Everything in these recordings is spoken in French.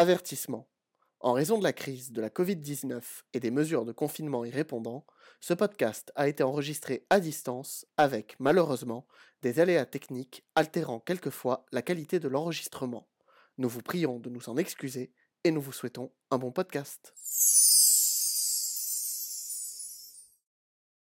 Avertissement. En raison de la crise de la Covid-19 et des mesures de confinement y répondant, ce podcast a été enregistré à distance avec, malheureusement, des aléas techniques altérant quelquefois la qualité de l'enregistrement. Nous vous prions de nous en excuser et nous vous souhaitons un bon podcast.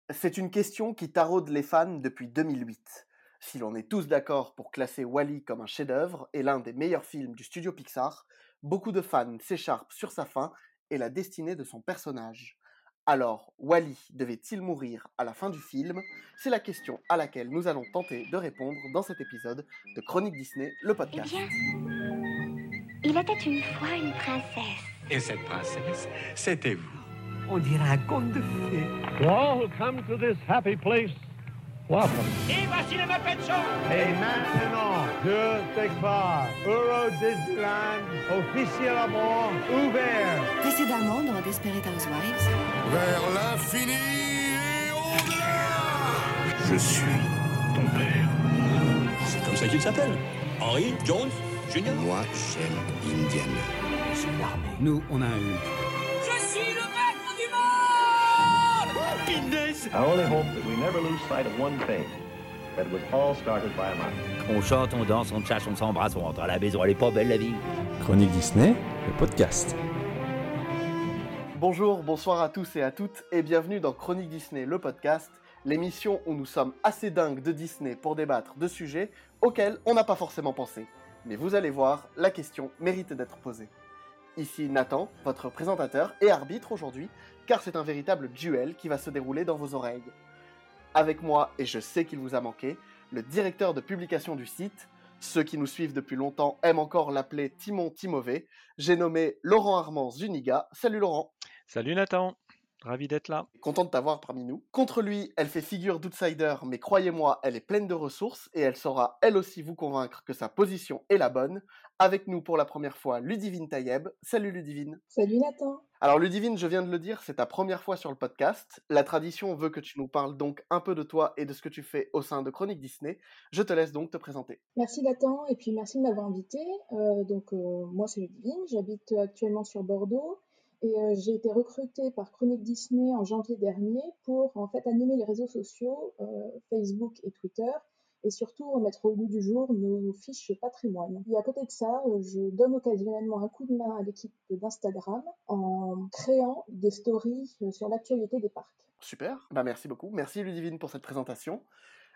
C'est une question qui taraude les fans depuis 2008. Si l'on est tous d'accord pour classer Wally comme un chef-d'œuvre et l'un des meilleurs films du studio Pixar, beaucoup de fans s'écharpent sur sa fin et la destinée de son personnage. Alors, Wally devait-il mourir à la fin du film? C'est la question à laquelle nous allons tenter de répondre dans cet épisode de Chronique Disney, le podcast. Eh bien, il était une fois une princesse. Et cette princesse, c'était vous. On dirait un conte de fées. To all who come to this happy place, welcome. Et voici le Muppet Show Et maintenant, je déclare Euro Disneyland officiellement ouvert. Précédemment dans Desperate Housewives. Vers l'infini et au-delà Je suis ton père. C'est comme ça qu'il s'appelle. Henry Jones Jr. Moi, j'aime Indiana. Nous, on a un On chante, on danse, on chasse, on s'embrasse, on rentre à la maison, elle est pas belle la vie. Chronique Disney, le podcast. Bonjour, bonsoir à tous et à toutes et bienvenue dans Chronique Disney, le podcast, l'émission où nous sommes assez dingues de Disney pour débattre de sujets auxquels on n'a pas forcément pensé. Mais vous allez voir, la question mérite d'être posée. Ici Nathan, votre présentateur et arbitre aujourd'hui, car c'est un véritable duel qui va se dérouler dans vos oreilles. Avec moi, et je sais qu'il vous a manqué, le directeur de publication du site, ceux qui nous suivent depuis longtemps aiment encore l'appeler Timon Timové, j'ai nommé Laurent Armand Zuniga. Salut Laurent Salut Nathan Ravi d'être là. Content de t'avoir parmi nous. Contre lui, elle fait figure d'outsider, mais croyez-moi, elle est pleine de ressources et elle saura elle aussi vous convaincre que sa position est la bonne. Avec nous pour la première fois, Ludivine Tayeb. Salut Ludivine. Salut Nathan. Alors Ludivine, je viens de le dire, c'est ta première fois sur le podcast. La tradition veut que tu nous parles donc un peu de toi et de ce que tu fais au sein de Chronique Disney. Je te laisse donc te présenter. Merci Nathan et puis merci de m'avoir invité. Euh, donc euh, moi c'est Ludivine, j'habite actuellement sur Bordeaux. Et euh, j'ai été recrutée par Chronique Disney en janvier dernier pour en fait animer les réseaux sociaux, Facebook et Twitter, et surtout remettre au goût du jour nos fiches patrimoine. Et à côté de ça, euh, je donne occasionnellement un coup de main à l'équipe d'Instagram en créant des stories sur l'actualité des parcs. Super, bah merci beaucoup. Merci Ludivine pour cette présentation.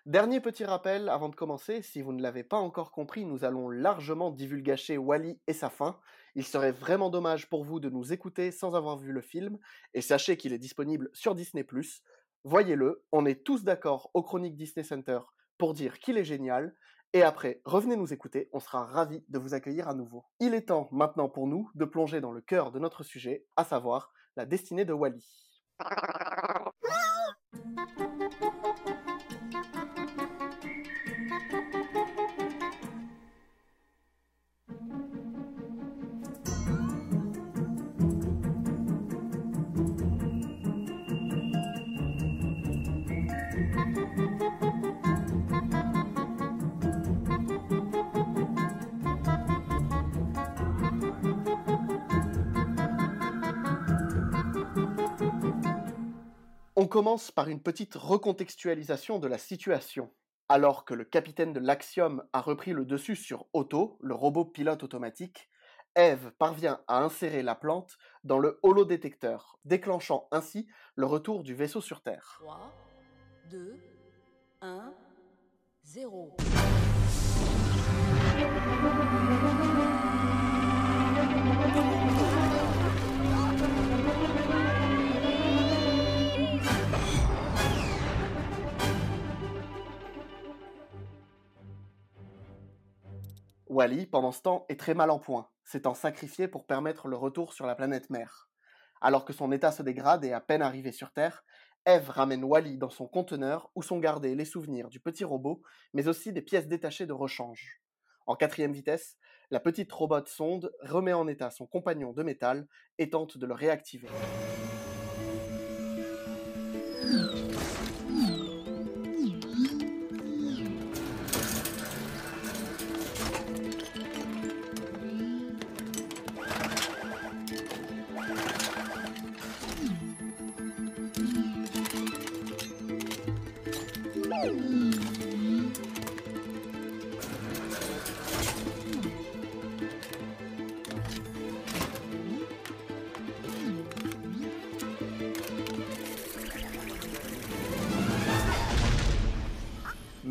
Dernier petit rappel avant de commencer, si vous ne l'avez pas encore compris, nous allons largement divulgacher Wally et sa fin. Il serait vraiment dommage pour vous de nous écouter sans avoir vu le film, et sachez qu'il est disponible sur Disney+. Voyez-le, on est tous d'accord au Chronique Disney Center pour dire qu'il est génial, et après, revenez nous écouter, on sera ravis de vous accueillir à nouveau. Il est temps maintenant pour nous de plonger dans le cœur de notre sujet, à savoir la destinée de Wally. Commence par une petite recontextualisation de la situation. Alors que le capitaine de l'Axiom a repris le dessus sur Otto, le robot pilote automatique, Eve parvient à insérer la plante dans le holodétecteur, déclenchant ainsi le retour du vaisseau sur Terre. 3, 2, 1, 0. Wally, pendant ce temps, est très mal en point, s'étant sacrifié pour permettre le retour sur la planète mère. Alors que son état se dégrade et à peine arrivé sur Terre, Eve ramène Wally dans son conteneur où sont gardés les souvenirs du petit robot, mais aussi des pièces détachées de rechange. En quatrième vitesse, la petite robot sonde remet en état son compagnon de métal et tente de le réactiver.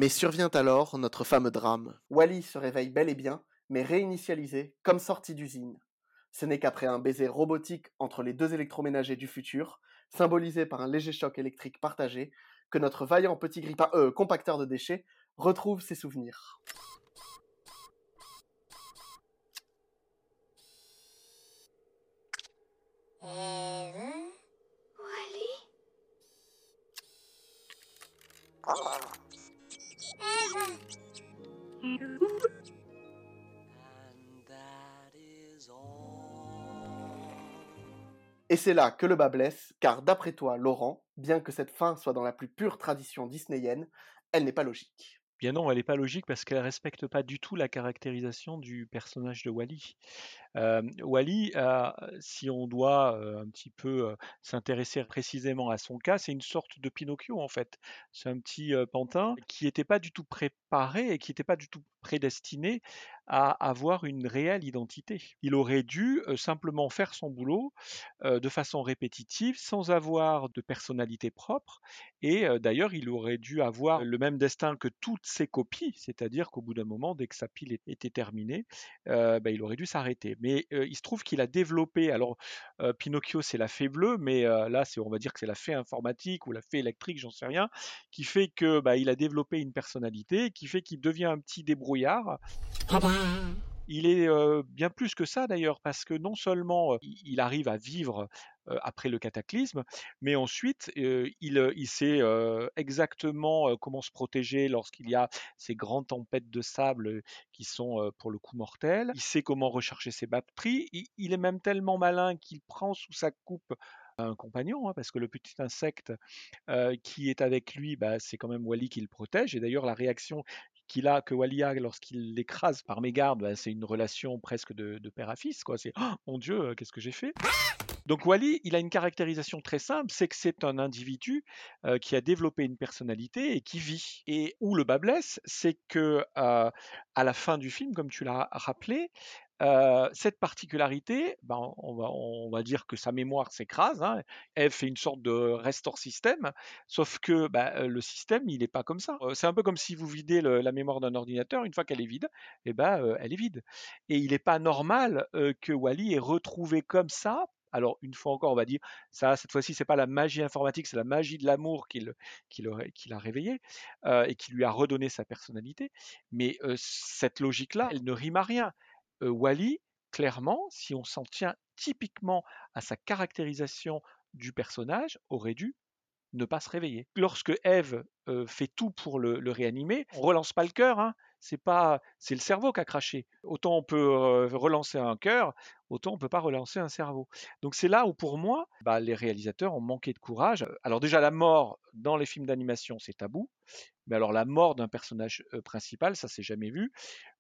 Mais survient alors notre fameux drame. Wally se réveille bel et bien, mais réinitialisé, comme sorti d'usine. Ce n'est qu'après un baiser robotique entre les deux électroménagers du futur, symbolisé par un léger choc électrique partagé, que notre vaillant petit grippin, euh, compacteur de déchets, retrouve ses souvenirs. Et c'est là que le bas blesse, car d'après toi, Laurent, bien que cette fin soit dans la plus pure tradition disneyenne, elle n'est pas logique. Bien non, elle n'est pas logique parce qu'elle respecte pas du tout la caractérisation du personnage de Wally. Wally, euh, si on doit euh, un petit peu euh, s'intéresser précisément à son cas, c'est une sorte de Pinocchio en fait. C'est un petit pantin qui n'était pas du tout préparé et qui n'était pas du tout prédestiné à avoir une réelle identité. Il aurait dû simplement faire son boulot de façon répétitive, sans avoir de personnalité propre. Et d'ailleurs, il aurait dû avoir le même destin que toutes ses copies, c'est-à-dire qu'au bout d'un moment, dès que sa pile était terminée, ben, il aurait dû s'arrêter. Mais euh, il se trouve qu'il a développé, alors euh, Pinocchio c'est la fée bleue, mais euh, là c'est on va dire que c'est la fée informatique ou la fée électrique, j'en sais rien, qui fait que bah, il a développé une personnalité, qui fait qu'il devient un petit débrouillard. Il est euh, bien plus que ça d'ailleurs, parce que non seulement il arrive à vivre après le cataclysme, mais ensuite il, sait exactement comment se protéger lorsqu'il y a ces grandes tempêtes de sable qui sont pour le coup mortelles. Il sait comment recharger ses batteries. Il, est même tellement malin qu'il prend sous sa coupe un compagnon, hein, parce que le petit insecte qui est avec lui, bah, c'est quand même Wally qui le protège. Et d'ailleurs, la réaction qu'il a, que Wally a lorsqu'il l'écrase par mégarde, bah, c'est une relation presque de, père à fils. C'est oh, mon Dieu, qu'est-ce que j'ai fait? Donc Wally, il a une caractérisation très simple, c'est que c'est un individu euh, qui a développé une personnalité et qui vit. Et où le bas blesse, c'est que euh, à la fin du film, comme tu l'as rappelé, euh, cette particularité, ben, on, va, dire que sa mémoire s'écrase. Hein. Elle fait une sorte de restore système, sauf que ben, le système, il n'est pas comme ça. C'est un peu comme si vous videz la mémoire d'un ordinateur. Une fois qu'elle est vide, eh ben, elle est vide. Et il n'est pas normal que Wally ait retrouvé comme ça. Alors une fois encore, on va dire ça. Cette fois-ci, c'est pas la magie informatique, c'est la magie de l'amour qui l'a réveillé euh, et qui lui a redonné sa personnalité. Mais euh, cette logique-là, elle ne rime à rien euh, Wally, clairement, si on s'en tient typiquement à sa caractérisation du personnage, aurait dû ne pas se réveiller. Lorsque Eve fait tout pour le, le réanimer, on relance pas le cœur, hein. C'est pas, c'est le cerveau qui a craché. Autant on peut euh, relancer un cœur, autant on peut pas relancer un cerveau. Donc c'est là où pour moi, bah, les réalisateurs ont manqué de courage. Alors déjà la mort dans les films d'animation c'est tabou, mais alors la mort d'un personnage euh, principal, ça s'est jamais vu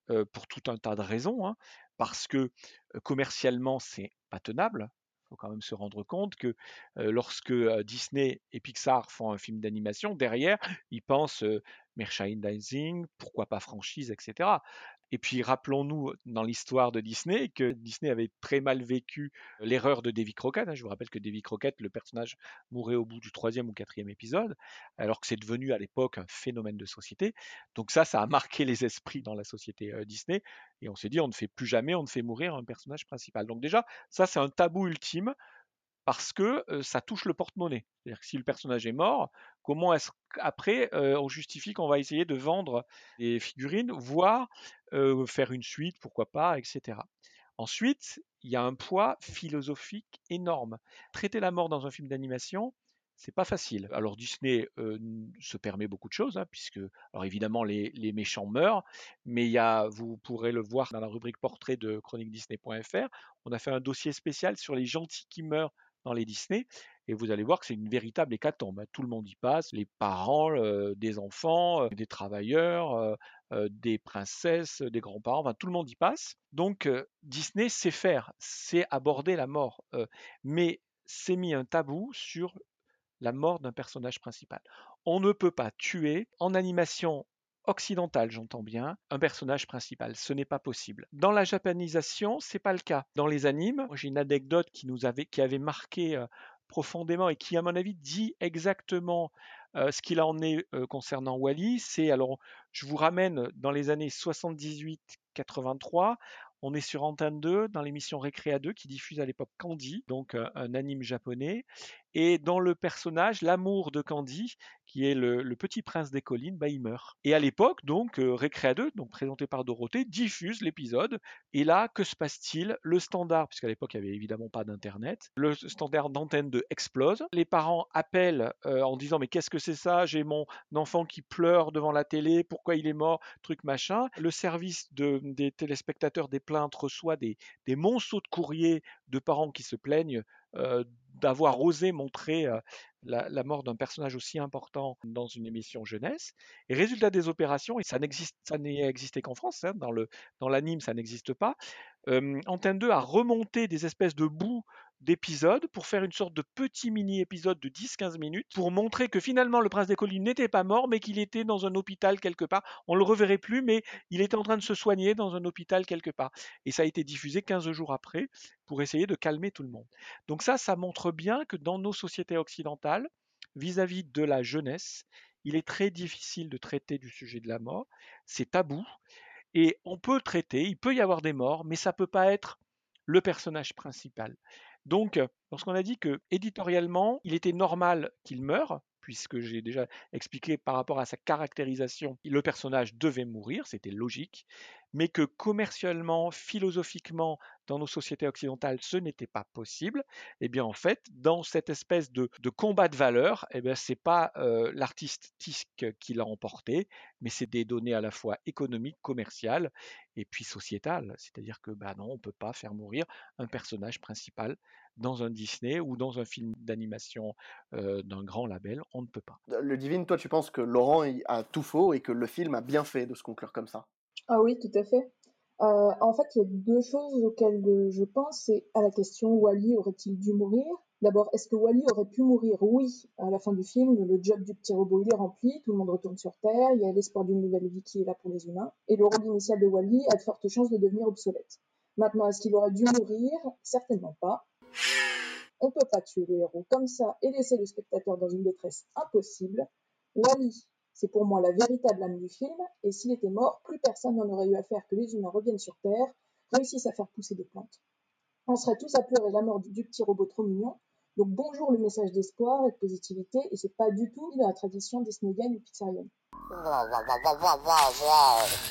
euh, pour tout un tas de raisons, hein, parce que euh, commercialement c'est pas tenable. Faut quand même se rendre compte que lorsque Disney et Pixar font un film d'animation, derrière ils pensent merchandising, pourquoi pas franchise, etc. Et puis rappelons-nous dans l'histoire de Disney que Disney avait très mal vécu l'erreur de Davy Crockett. hein. Je vous rappelle que Davy Crockett, le personnage, mourait au bout du troisième ou quatrième épisode, alors que c'est devenu à l'époque un phénomène de société. Donc ça, ça a marqué les esprits dans la société euh, Disney. Et on s'est dit, on ne fait plus jamais, on ne fait mourir un personnage principal. Donc déjà, ça c'est un tabou ultime parce que ça touche le porte-monnaie. C'est-à-dire que si le personnage est mort, comment est-ce qu'après on justifie qu'on va essayer de vendre des figurines, voire faire une suite, pourquoi pas, etc. Ensuite, il y a un poids philosophique énorme. Traiter la mort dans un film d'animation, c'est pas facile. Alors Disney se permet beaucoup de choses, hein, puisque, alors évidemment, les, méchants meurent, mais y a, vous pourrez le voir dans la rubrique portrait de chroniquedisney.fr, on a fait un dossier spécial sur les gentils qui meurent dans les Disney, et vous allez voir que c'est une véritable hécatombe. hein. Tout le monde y passe, les parents, des enfants, euh, des travailleurs, euh, euh, des princesses, des grands-parents, tout le monde y passe. Donc Disney sait faire, sait aborder la mort, mais s'est mis un tabou sur la mort d'un personnage principal. On ne peut pas tuer en animation occidentale, j'entends bien, un personnage principal. Ce n'est pas possible. Dans la japanisation, c'est pas le cas. Dans les animes, j'ai une anecdote qui nous avait, qui avait marqué euh, profondément et qui, à mon avis, dit exactement Euh, ce qu'il en est euh, concernant Wally, c'est alors je vous ramène dans les années 78-83. On est sur Antenne 2 dans l'émission Récréa 2 qui diffuse à l'époque Candy, donc un anime japonais. Et dans le personnage, l'amour de Candy, qui est le, petit prince des collines, bah, il meurt. Et à l'époque, donc, euh, Récréa 2, donc présenté par Dorothée, diffuse l'épisode. Et là, que se passe-t-il? Le standard, puisqu'à l'époque, il n'y avait évidemment pas d'Internet, le standard d'antenne 2 explose. Les parents appellent euh, en disant Mais qu'est-ce que c'est ça? J'ai mon enfant qui pleure devant la télé, pourquoi il est mort? Truc machin. Le service de, des téléspectateurs des plaintes reçoit des, des monceaux de courriers de parents qui se plaignent euh, d'avoir osé montrer la, mort d'un personnage aussi important dans une émission jeunesse. Et résultat des opérations, et ça n'existe, ça n'est existé qu'en France, hein, dans le dans l'anime ça n'existe pas. Antenne 2 a remonté des espèces de bouts d'épisodes pour faire une sorte de petit mini-épisode de 10-15 minutes pour montrer que finalement le prince des collines n'était pas mort mais qu'il était dans un hôpital quelque part. On le reverrait plus mais il était en train de se soigner dans un hôpital quelque part. Et ça a été diffusé 15 jours après pour essayer de calmer tout le monde. Donc ça, ça montre bien que dans nos sociétés occidentales, vis-à-vis -vis de la jeunesse, il est très difficile de traiter du sujet de la mort. C'est tabou. Et on peut traiter, il peut y avoir des morts, mais ça peut pas être le personnage principal. Donc, lorsqu'on a dit que éditorialement, il était normal qu'il meure, puisque j'ai déjà expliqué par rapport à sa caractérisation, le personnage devait mourir, c'était logique, mais que commercialement, philosophiquement, dans nos sociétés occidentales, ce n'était pas possible, eh bien en fait, dans cette espèce de, de combat de valeurs, eh bien c'est pas euh, l'artiste Tisk qui l'a emporté, mais c'est des données à la fois économiques, commerciales et puis sociétales. C'est-à-dire que bah non, on peut pas faire mourir un personnage principal dans un Disney ou dans un film d'animation euh, d'un grand label, on ne peut pas. Le Divine, toi, tu penses que Laurent a tout faux et que le film a bien fait de se conclure comme ça? Ah oui, tout à fait. Euh, en fait, il y a deux choses auxquelles je pense. C'est à la question Wally aurait-il dû mourir? D'abord, est-ce que Wally aurait pu mourir? Oui, à la fin du film, le job du petit robot il est rempli, tout le monde retourne sur Terre, il y a l'espoir d'une nouvelle vie qui est là pour les humains, et le rôle initial de Wally a de fortes chances de devenir obsolète. Maintenant, est-ce qu'il aurait dû mourir? Certainement pas. On peut pas tuer le héros comme ça et laisser le spectateur dans une détresse impossible. Wally, c'est pour moi la véritable âme du film, et s'il était mort, plus personne n'en aurait eu à faire que les humains reviennent sur Terre, réussissent à faire pousser des plantes. On serait tous à pleurer la mort du, petit robot trop mignon. Donc bonjour le message d'espoir et de positivité, et c'est pas du tout dans la tradition disneyienne ou pizzarienne.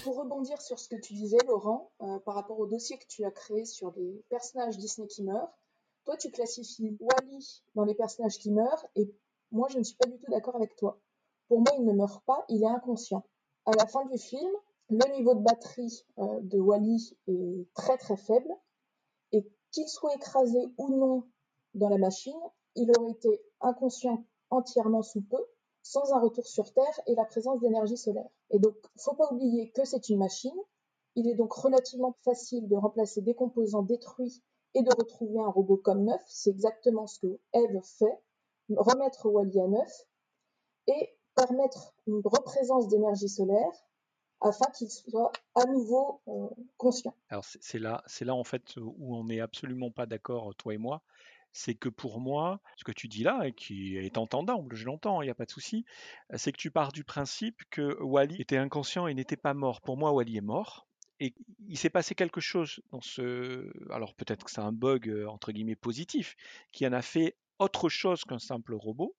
Pour rebondir sur ce que tu disais, Laurent, euh, par rapport au dossier que tu as créé sur les personnages Disney qui meurent, toi tu classifies Wally dans les personnages qui meurent, et moi je ne suis pas du tout d'accord avec toi. Pour moi, il ne meurt pas, il est inconscient. À la fin du film, le niveau de batterie euh, de Wally est très très faible, et qu'il soit écrasé ou non dans la machine, il aurait été inconscient entièrement sous peu, sans un retour sur Terre et la présence d'énergie solaire. Et donc, faut pas oublier que c'est une machine. Il est donc relativement facile de remplacer des composants détruits et de retrouver un robot comme neuf. C'est exactement ce que Eve fait. Remettre Wally à neuf et permettre une représence d'énergie solaire afin qu'il soit à nouveau euh, conscient. Alors c'est là, c'est là en fait où on n'est absolument pas d'accord, toi et moi c'est que pour moi, ce que tu dis là, et qui est entendable, je l'entends, il n'y a pas de souci, c'est que tu pars du principe que Wally était inconscient et n'était pas mort. Pour moi, Wally est mort. Et il s'est passé quelque chose dans ce. Alors peut-être que c'est un bug entre guillemets positif, qui en a fait autre chose qu'un simple robot,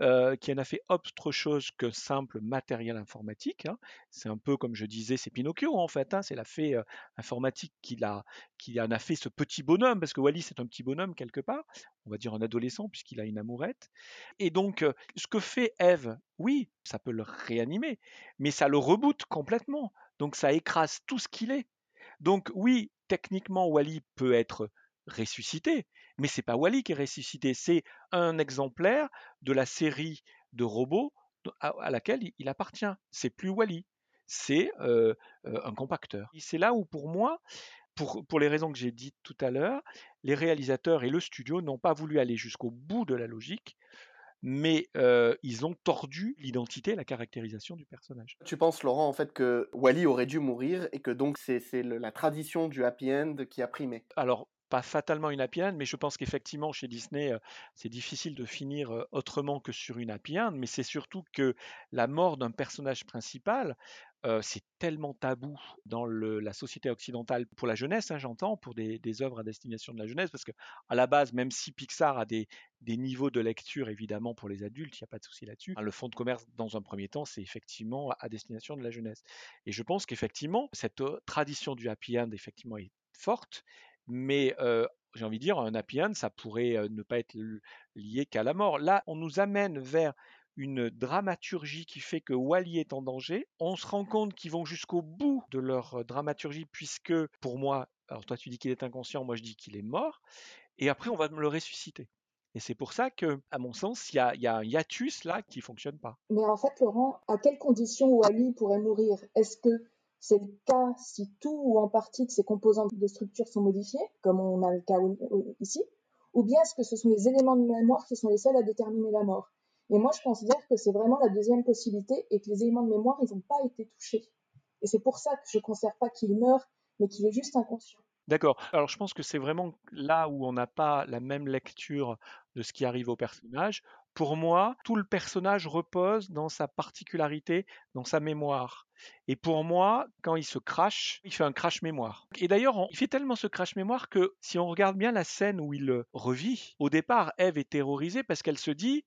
euh, qui en a fait autre chose que simple matériel informatique. Hein. C'est un peu comme je disais, c'est Pinocchio en fait. Hein. C'est la fée euh, informatique qui, en a fait ce petit bonhomme, parce que Wally c'est un petit bonhomme quelque part, on va dire un adolescent puisqu'il a une amourette. Et donc, euh, ce que fait Eve, oui, ça peut le réanimer, mais ça le reboot complètement. Donc ça écrase tout ce qu'il est. Donc oui, techniquement, Wally peut être ressuscité, mais c'est pas Wally qui est ressuscité, c'est un exemplaire de la série de robots à, laquelle il appartient. C'est plus Wally, c'est euh, euh, un compacteur. C'est là où pour moi, pour, pour les raisons que j'ai dites tout à l'heure, les réalisateurs et le studio n'ont pas voulu aller jusqu'au bout de la logique mais euh, ils ont tordu l'identité et la caractérisation du personnage. Tu penses, Laurent, en fait, que Wally aurait dû mourir et que donc c'est la tradition du happy end qui a primé? Alors, pas fatalement une happy end, mais je pense qu'effectivement chez Disney, c'est difficile de finir autrement que sur une happy end, mais c'est surtout que la mort d'un personnage principal, c'est tellement tabou dans la société occidentale pour la jeunesse, hein, j'entends, pour des, œuvres à destination de la jeunesse, parce que à la base, même si Pixar a des, niveaux de lecture évidemment pour les adultes, il n'y a pas de souci là-dessus. Hein, le fonds de commerce, dans un premier temps, c'est effectivement à destination de la jeunesse. Et je pense qu'effectivement, cette tradition du happy end effectivement est forte, mais j'ai envie de dire, un happy end, ça pourrait ne pas être lié qu'à la mort. Là, on nous amène vers une dramaturgie qui fait que Wally est en danger. On se rend compte qu'ils vont jusqu'au bout de leur dramaturgie, puisque pour moi, alors toi tu dis qu'il est inconscient, moi je dis qu'il est mort, et après on va me le ressusciter. Et c'est pour ça que, à mon sens, il y a, un hiatus là qui fonctionne pas. Mais en fait, Laurent, à quelles conditions Wally pourrait mourir? Est-ce que c'est le cas si tout ou en partie de ses composantes de structure sont modifiées, comme on a le cas ici Ou bien est-ce que ce sont les éléments de mémoire qui sont les seuls à déterminer la mort et moi, je considère que c'est vraiment la deuxième possibilité et que les éléments de mémoire, ils n'ont pas été touchés. Et c'est pour ça que je ne considère pas qu'il meurt, mais qu'il est juste inconscient. D'accord. Alors je pense que c'est vraiment là où on n'a pas la même lecture de ce qui arrive au personnage. Pour moi, tout le personnage repose dans sa particularité, dans sa mémoire. Et pour moi, quand il se crache, il fait un crash mémoire. Et d'ailleurs, il fait tellement ce crash mémoire que si on regarde bien la scène où il revit, au départ, Eve est terrorisée parce qu'elle se dit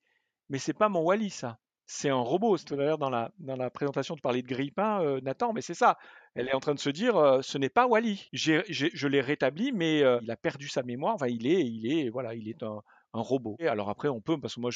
mais c'est pas mon Wally, ça. C'est un robot. Tout à l'heure, dans la, présentation, tu parlais de Grippin, euh, Nathan, mais c'est ça. Elle est en train de se dire, euh, ce n'est pas Wally. je l'ai rétabli, mais euh, il a perdu sa mémoire. Il est, il est, voilà, il est un, robot. Et alors après, on peut, parce que moi,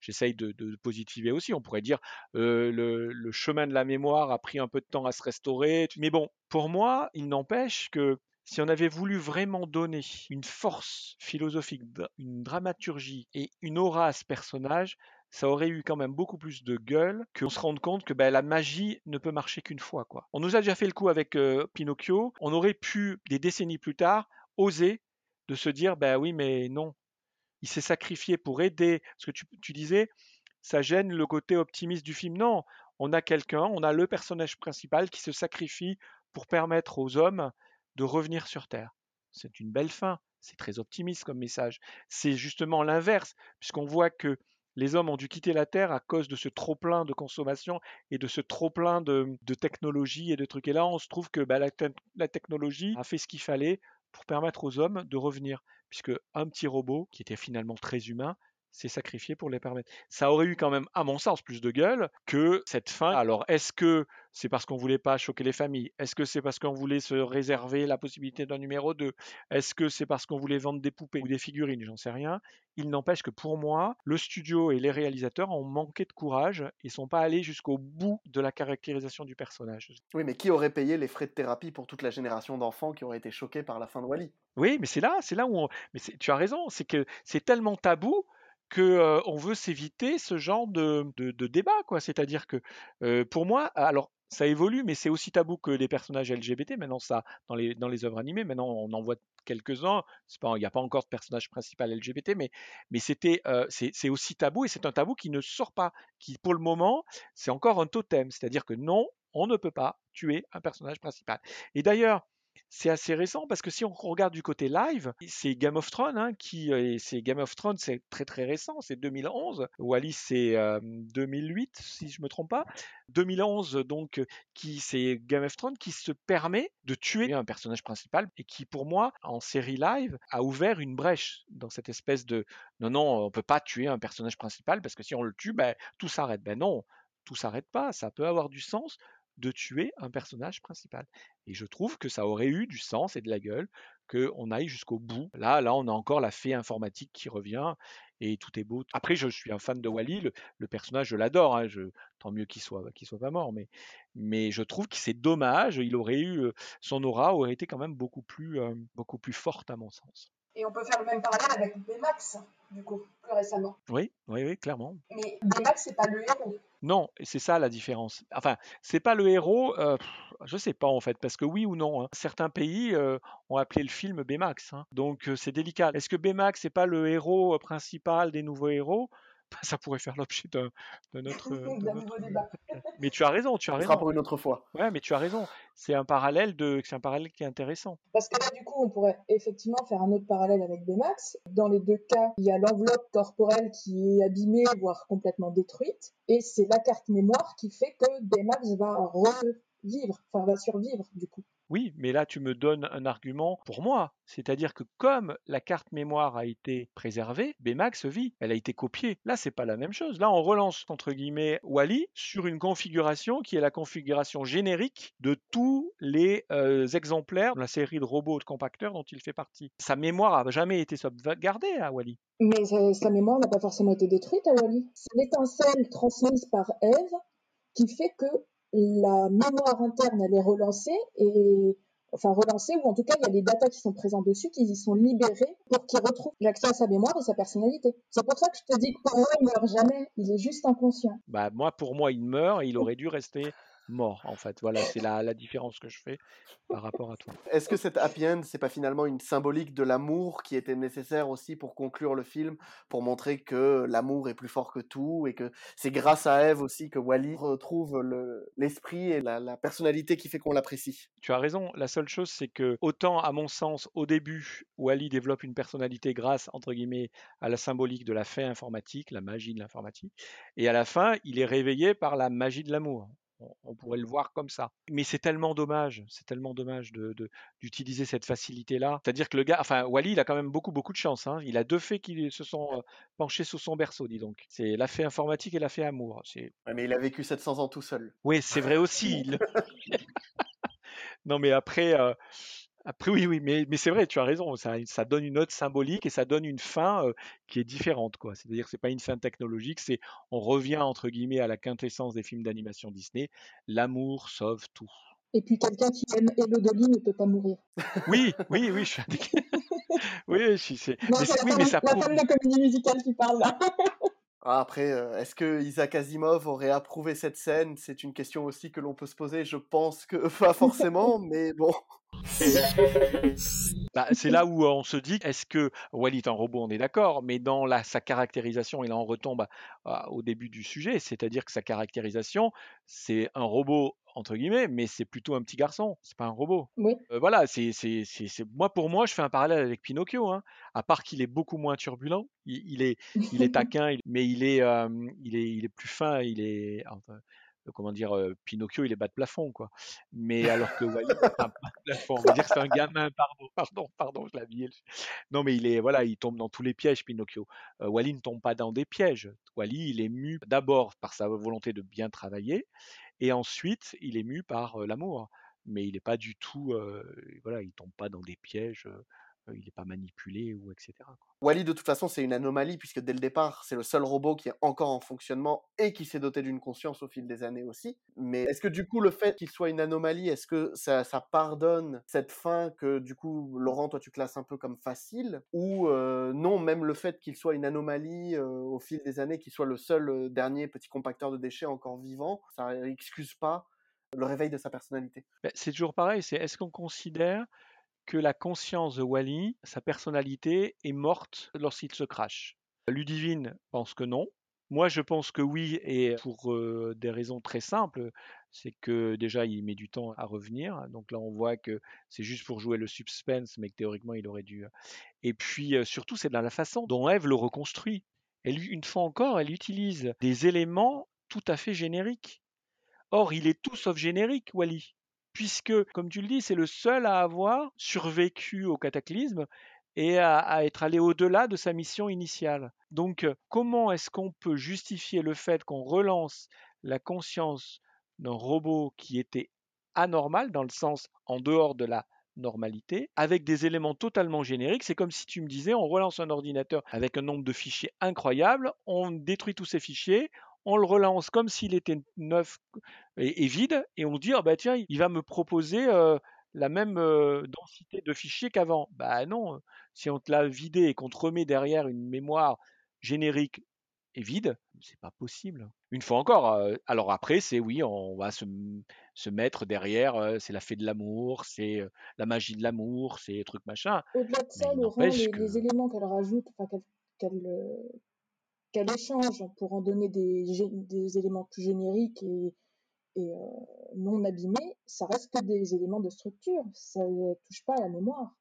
j'essaye je, de, positiver aussi. On pourrait dire, le, chemin de la mémoire a pris un peu de temps à se restaurer. Mais bon, pour moi, il n'empêche que si on avait voulu vraiment donner une force philosophique, une dramaturgie et une aura à ce personnage, ça aurait eu quand même beaucoup plus de gueule qu'on se rende compte que ben, la magie ne peut marcher qu'une fois. Quoi. On nous a déjà fait le coup avec Pinocchio. On aurait pu, des décennies plus tard, oser de se dire ben oui, mais non. Il s'est sacrifié pour aider. Ce que tu, disais, ça gêne le côté optimiste du film. Non, on a quelqu'un, on a le personnage principal qui se sacrifie pour permettre aux hommes de revenir sur Terre. C'est une belle fin, c'est très optimiste comme message. C'est justement l'inverse, puisqu'on voit que les hommes ont dû quitter la Terre à cause de ce trop-plein de consommation et de ce trop-plein de, technologie et de trucs. Et là, on se trouve que bah, la, technologie a fait ce qu'il fallait pour permettre aux hommes de revenir, puisque un petit robot, qui était finalement très humain, s'est sacrifié pour les permettre. Ça aurait eu quand même, à mon sens, plus de gueule que cette fin. Alors, est-ce que c'est parce qu'on voulait pas choquer les familles? Est-ce que c'est parce qu'on voulait se réserver la possibilité d'un numéro 2 Est-ce que c'est parce qu'on voulait vendre des poupées ou des figurines? J'en sais rien. Il n'empêche que pour moi, le studio et les réalisateurs ont manqué de courage et sont pas allés jusqu'au bout de la caractérisation du personnage. Oui, mais qui aurait payé les frais de thérapie pour toute la génération d'enfants qui auraient été choqués par la fin de Wally Oui, mais c'est là, c'est là où on... mais tu as raison, c'est que c'est tellement tabou que on veut s'éviter ce genre de, débat, quoi. C'est-à-dire que pour moi, alors ça évolue, mais c'est aussi tabou que les personnages LGBT. Maintenant, ça, dans les, dans les œuvres animées, maintenant on en voit quelques-uns. Il n'y a pas encore de personnage principal LGBT, mais, mais c'était, c'est aussi tabou et c'est un tabou qui ne sort pas, qui pour le moment, c'est encore un totem. C'est-à-dire que non, on ne peut pas tuer un personnage principal. Et d'ailleurs, c'est assez récent parce que si on regarde du côté live, c'est Game of Thrones hein, qui c'est Game of Thrones, c'est très très récent, c'est 2011. Wallis c'est 2008 si je me trompe pas. 2011 donc qui c'est Game of Thrones qui se permet de tuer un personnage principal et qui pour moi en série live a ouvert une brèche dans cette espèce de non non on peut pas tuer un personnage principal parce que si on le tue ben, tout s'arrête. Ben non tout s'arrête pas, ça peut avoir du sens de tuer un personnage principal. Et je trouve que ça aurait eu du sens et de la gueule qu'on aille jusqu'au bout. Là, là, on a encore la fée informatique qui revient et tout est beau. Après, je suis un fan de Wally, le, personnage, je l'adore. Hein, tant mieux qu'il soit, qu'il soit pas mort, mais, mais je trouve que c'est dommage. Il aurait eu son aura aurait été quand même beaucoup plus, beaucoup plus forte à mon sens. Et on peut faire le même parallèle avec Baymax, du coup, plus récemment. Oui, oui, oui, clairement. Mais Baymax, c'est pas le héros. Non, c'est ça la différence. Enfin, c'est pas le héros, euh, je sais pas en fait, parce que oui ou non, hein, certains pays euh, ont appelé le film Baymax, hein. donc euh, c'est délicat. Est-ce que Baymax c'est pas le héros principal des nouveaux héros? Ça pourrait faire l'objet d'un autre, euh, euh, débat. Mais tu as raison, tu as Ce sera raison. pour une autre fois. Ouais, mais tu as raison. C'est un parallèle de, c'est un parallèle qui est intéressant. Parce que là, du coup, on pourrait effectivement faire un autre parallèle avec Baymax. Dans les deux cas, il y a l'enveloppe corporelle qui est abîmée, voire complètement détruite. Et c'est la carte mémoire qui fait que Baymax va revivre, enfin va survivre, du coup. Oui, mais là, tu me donnes un argument pour moi. C'est-à-dire que comme la carte mémoire a été préservée, Baymax vit. Elle a été copiée. Là, c'est pas la même chose. Là, on relance, entre guillemets, Wally sur une configuration qui est la configuration générique de tous les euh, exemplaires de la série de robots de compacteurs dont il fait partie. Sa mémoire a jamais été sauvegardée à Wally. Mais sa, sa mémoire n'a pas forcément été détruite à Wally. C'est l'étincelle transmise par Eve qui fait que la mémoire interne, elle est relancée et enfin relancée ou en tout cas il y a les datas qui sont présents dessus qui y sont libérées pour qu'il retrouve l'accès à sa mémoire et sa personnalité. C'est pour ça que je te dis que pour moi il meurt jamais, il est juste inconscient. Bah, moi, pour moi, il meurt et il aurait dû rester mort, en fait. Voilà, c'est la, la différence que je fais par rapport à toi. Est-ce que cet happy end, c'est pas finalement une symbolique de l'amour qui était nécessaire aussi pour conclure le film, pour montrer que l'amour est plus fort que tout et que c'est grâce à Eve aussi que Wally retrouve le- l'esprit et la, la personnalité qui fait qu'on l'apprécie? Tu as raison. La seule chose, c'est que, autant à mon sens, au début, Wally développe une personnalité grâce, entre guillemets, à la symbolique de la fée informatique, la magie de l'informatique, et à la fin, il est réveillé par la magie de l'amour. On, on pourrait le voir comme ça. Mais c'est tellement dommage, c'est tellement dommage de, de- d'utiliser cette facilité-là. C'est-à-dire que le gars, enfin, Wally, il a quand même beaucoup, beaucoup de chance. hein. Il a deux fées qui se sont euh, penchées sous son berceau, dis donc. C'est la fée informatique et la fée amour. Ouais, Mais il a vécu 700 ans tout seul. Oui, c'est vrai aussi. il- Non, mais après, euh, après oui, oui, mais, mais c'est vrai, tu as raison. Ça, ça donne une note symbolique et ça donne une fin euh, qui est différente, quoi. C'est-à-dire que c'est pas une fin technologique, c'est on revient entre guillemets à la quintessence des films d'animation Disney. L'amour sauve tout. Et puis quelqu'un qui aime Hello Dolly ne peut pas mourir. Oui, oui, oui, je suis. Oui, je- c'est, Non, mais, la, oui, femme, mais ça la prouve. femme de comédie musicale qui parle là. Après, euh, est-ce que Isaac Asimov aurait approuvé cette scène? C'est une question aussi que l'on peut se poser. Je pense que pas forcément, mais bon. Bah, c'est là où euh, on se dit, est-ce que Wally est un robot, on est d'accord, mais dans la, sa caractérisation, et là on retombe à- à- au début du sujet, c'est-à-dire que sa caractérisation, c'est un robot, entre guillemets, mais c'est plutôt un petit garçon, c'est pas un robot. Oui. Euh, voilà, c'est, moi pour moi, je fais un parallèle avec Pinocchio, hein, à part qu'il est beaucoup moins turbulent, il, il est, il est taquin, il- mais il est, euh, il est, il est plus fin, il est, enfin, comment dire, euh, Pinocchio, il est bas de plafond, quoi. Mais alors que Wally, c'est pas bas de plafond, on va dire que c'est un gamin, pardon, pardon, pardon, je habillé. Non, mais il est, voilà, il tombe dans tous les pièges, Pinocchio. Euh, Wally ne tombe pas dans des pièges. Wally, il est mu d'abord par sa volonté de bien travailler, et ensuite, il est mu par l'amour. Mais il n'est pas du tout, voilà, il tombe pas dans des pièges, il n'est pas manipulé ou etc. quoi. Wally, de toute façon, c'est une anomalie, puisque dès le départ, c'est le seul robot qui est encore en fonctionnement et qui s'est doté d'une conscience au fil des années aussi. Mais est-ce que du coup, le fait qu'il soit une anomalie, est-ce que ça, ça pardonne cette fin que du coup, Laurent, toi, tu classes un peu comme facile? Ou euh, non, même le fait qu'il soit une anomalie euh, au fil des années, qu'il soit le seul euh, dernier petit compacteur de déchets encore vivant, ça excuse pas le réveil de sa personnalité? Ben, c'est toujours pareil, c'est est-ce qu'on considère que la conscience de Wally, sa personnalité, est morte lorsqu'il se crache Ludivine pense que non. Moi, je pense que oui, et pour euh, des raisons très simples, c'est que déjà, il met du temps à revenir. Donc là, on voit que c'est juste pour jouer le suspense, mais que théoriquement, il aurait dû. Et puis, euh, surtout, c'est dans la façon dont Eve le reconstruit. Elle, une fois encore, elle utilise des éléments tout à fait génériques. Or, il est tout sauf générique, Wally, puisque, comme tu le dis, c'est le seul à avoir survécu au cataclysme et à, être allé au-delà de sa mission initiale. Donc, euh, comment est-ce qu'on peut justifier le fait qu'on relance la conscience d'un robot qui était anormal, dans le sens en dehors de la normalité, avec des éléments totalement génériques? C'est comme si tu me disais, on relance un ordinateur avec un nombre de fichiers incroyable, on détruit tous ces fichiers, on le relance comme s'il était neuf et, et vide, et on dit, ah bah tiens, il va me proposer euh, la même euh, densité de fichiers qu'avant. Bah non, si on te l'a vidé et qu'on te remet derrière une mémoire générique et vide, c'est pas possible. Une fois encore, euh, alors après, c'est oui, on va se, se mettre derrière, euh, c'est la fée de l'amour, c'est euh, la magie de l'amour, c'est trucs machin. Au-delà de ça, Laurent, n'empêche les, que- les éléments qu'elle rajoute, enfin qu'elle qu'elle échange pour en donner des, éléments plus génériques et, euh, non abîmés, ça reste que des éléments de structure. Ça ne touche pas à la mémoire.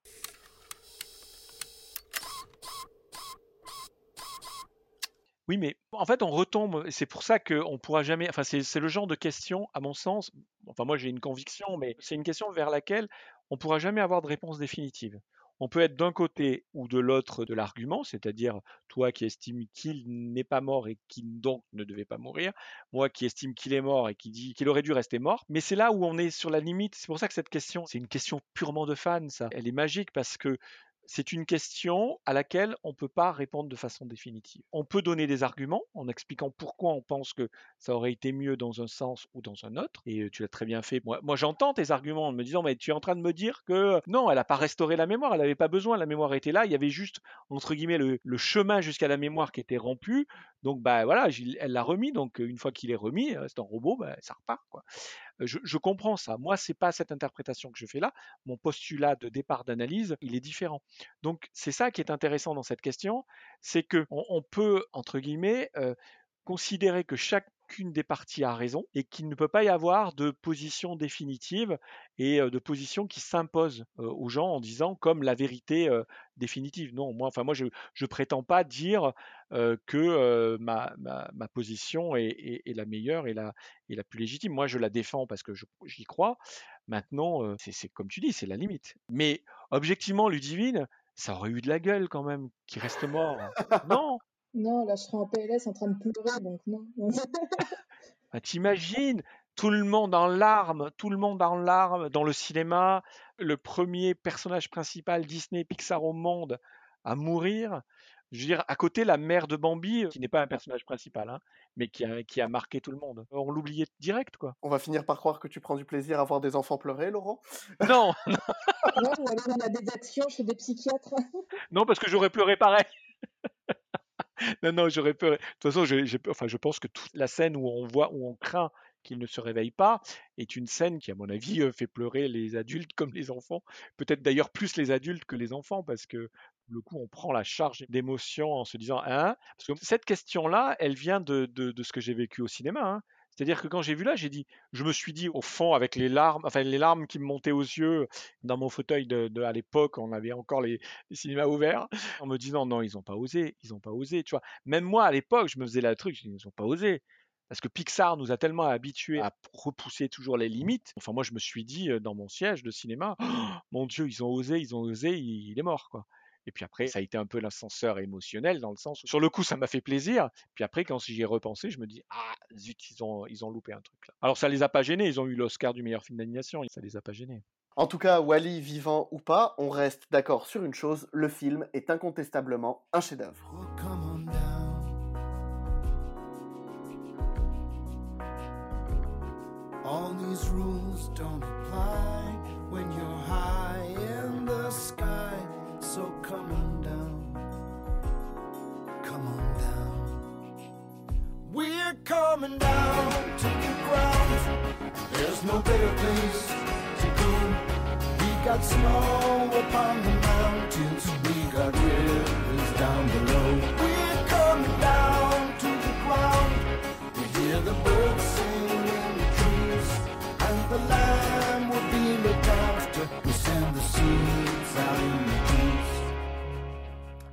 Oui, mais en fait, on retombe. C'est pour ça qu'on pourra jamais. Enfin, c'est le genre de question, à mon sens. Enfin, moi, j'ai une conviction, mais c'est une question vers laquelle on pourra jamais avoir de réponse définitive. On peut être d'un côté ou de l'autre de l'argument, c'est-à-dire toi qui estimes qu'il n'est pas mort et qui donc ne devait pas mourir, moi qui estime qu'il est mort et qui dit qu'il aurait dû rester mort. Mais c'est là où on est sur la limite. C'est pour ça que cette question, c'est une question purement de fan, ça. Elle est magique parce que c'est une question à laquelle on ne peut pas répondre de façon définitive. On peut donner des arguments en expliquant pourquoi on pense que ça aurait été mieux dans un sens ou dans un autre. Et tu l'as très bien fait. Moi, j'entends tes arguments en me disant, mais tu es en train de me dire que non, elle n'a pas restauré la mémoire, elle n'avait pas besoin, la mémoire était là, il y avait juste, entre guillemets, le, chemin jusqu'à la mémoire qui était rompu. Donc, bah voilà, elle l'a remis. Donc, une fois qu'il est remis, c'est un robot, bah, ça repart. Quoi je, comprends ça. Moi, c'est pas cette interprétation que je fais là. Mon postulat de départ d'analyse, il est différent. Donc, c'est ça qui est intéressant dans cette question, c'est que on, peut entre guillemets considérer que chacune des parties a raison et qu'il ne peut pas y avoir de position définitive et de position qui s'impose aux gens en disant comme la vérité définitive. Non, moi, enfin, moi, je ne prétends pas dire que ma, position est, la meilleure et la, et la plus légitime. Moi, je la défends parce que j'y crois. Maintenant, c'est comme tu dis, c'est la limite. Mais objectivement, Ludivine, ça aurait eu de la gueule quand même, qui reste mort. non Non, là, je serais en PLS en train de pleurer, donc non. bah, T'imagines tout le monde en larmes, tout le monde en larmes dans le cinéma, le premier personnage principal Disney Pixar au monde à mourir. Je veux dire, à côté, la mère de Bambi, qui n'est pas un personnage principal, hein, mais qui a, qui a marqué tout le monde. On l'oubliait direct, quoi. On va finir par croire que tu prends du plaisir à voir des enfants pleurer, Laurent Non Non, ou alors on a des actions chez des psychiatres. non, parce que j'aurais pleuré pareil. non, non, j'aurais pleuré. De toute façon, je pense que toute la scène où on voit, où on craint qu'il ne se réveille pas, est une scène qui, à mon avis, euh, fait pleurer les adultes comme les enfants. Peut-être d'ailleurs plus les adultes que les enfants, parce que le coup, on prend la charge d'émotion en se disant, hein? Parce que cette question-là, elle vient de, de, ce que j'ai vécu au cinéma. Hein. C'est-à-dire que quand j'ai vu là, j'ai dit, je me suis dit au fond avec les larmes, enfin les larmes qui me montaient aux yeux dans mon fauteuil de, à l'époque, on avait encore les, cinémas ouverts, en me disant non, ils n'ont pas osé, ils n'ont pas osé, tu vois. Même moi à l'époque, je me faisais la truc, ils n'ont pas osé. Parce que Pixar nous a tellement habitués à repousser toujours les limites. Enfin, moi, je me suis dit dans mon siège de cinéma, «Oh, mon Dieu, ils ont osé, ils ont osé, il, est mort, quoi. Et puis après, ça a été un peu l'ascenseur émotionnel dans le sens où, sur le coup, ça m'a fait plaisir. Puis après, quand j'y ai repensé, je me dis, ah, zut, ils ont, ils ont loupé un truc là. Alors, ça les a pas gênés. Ils ont eu l'Oscar du meilleur film d'animation. Ça les a pas gênés. En tout cas, Wally vivant ou pas, on reste d'accord sur une chose le film est incontestablement un chef-d'œuvre. All these rules don't apply when you're high in the sky. So come on down, come on down. We're coming down to the ground. There's no better place to go. We got snow upon the mountains, we got rivers down below. We're coming down to the ground. We hear the birds sing.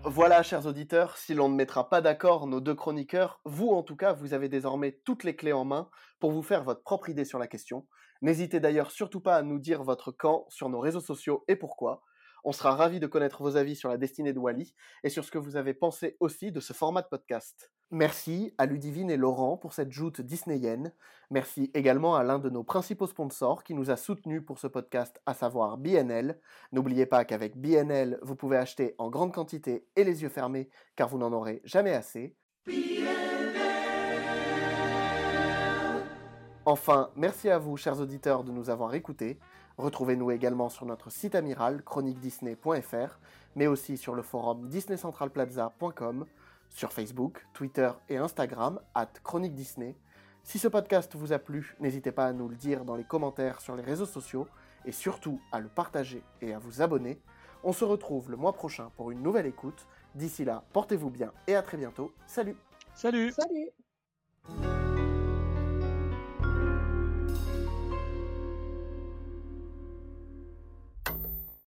Voilà, chers auditeurs, si l'on ne mettra pas d'accord nos deux chroniqueurs, vous en tout cas, vous avez désormais toutes les clés en main pour vous faire votre propre idée sur la question. N'hésitez d'ailleurs surtout pas à nous dire votre camp sur nos réseaux sociaux et pourquoi. On sera ravis de connaître vos avis sur la destinée de Wally et sur ce que vous avez pensé aussi de ce format de podcast. Merci à Ludivine et Laurent pour cette joute disneyienne. Merci également à l'un de nos principaux sponsors qui nous a soutenus pour ce podcast, à savoir BNL. N'oubliez pas qu'avec BNL, vous pouvez acheter en grande quantité et les yeux fermés car vous n'en aurez jamais assez. Enfin, merci à vous, chers auditeurs, de nous avoir écoutés. Retrouvez-nous également sur notre site amiral chroniquedisney.fr, mais aussi sur le forum disneycentralplaza.com, sur Facebook, Twitter et Instagram, at Chronique Disney. Si ce podcast vous a plu, n'hésitez pas à nous le dire dans les commentaires sur les réseaux sociaux et surtout à le partager et à vous abonner. On se retrouve le mois prochain pour une nouvelle écoute. D'ici là, portez-vous bien et à très bientôt. Salut Salut Salut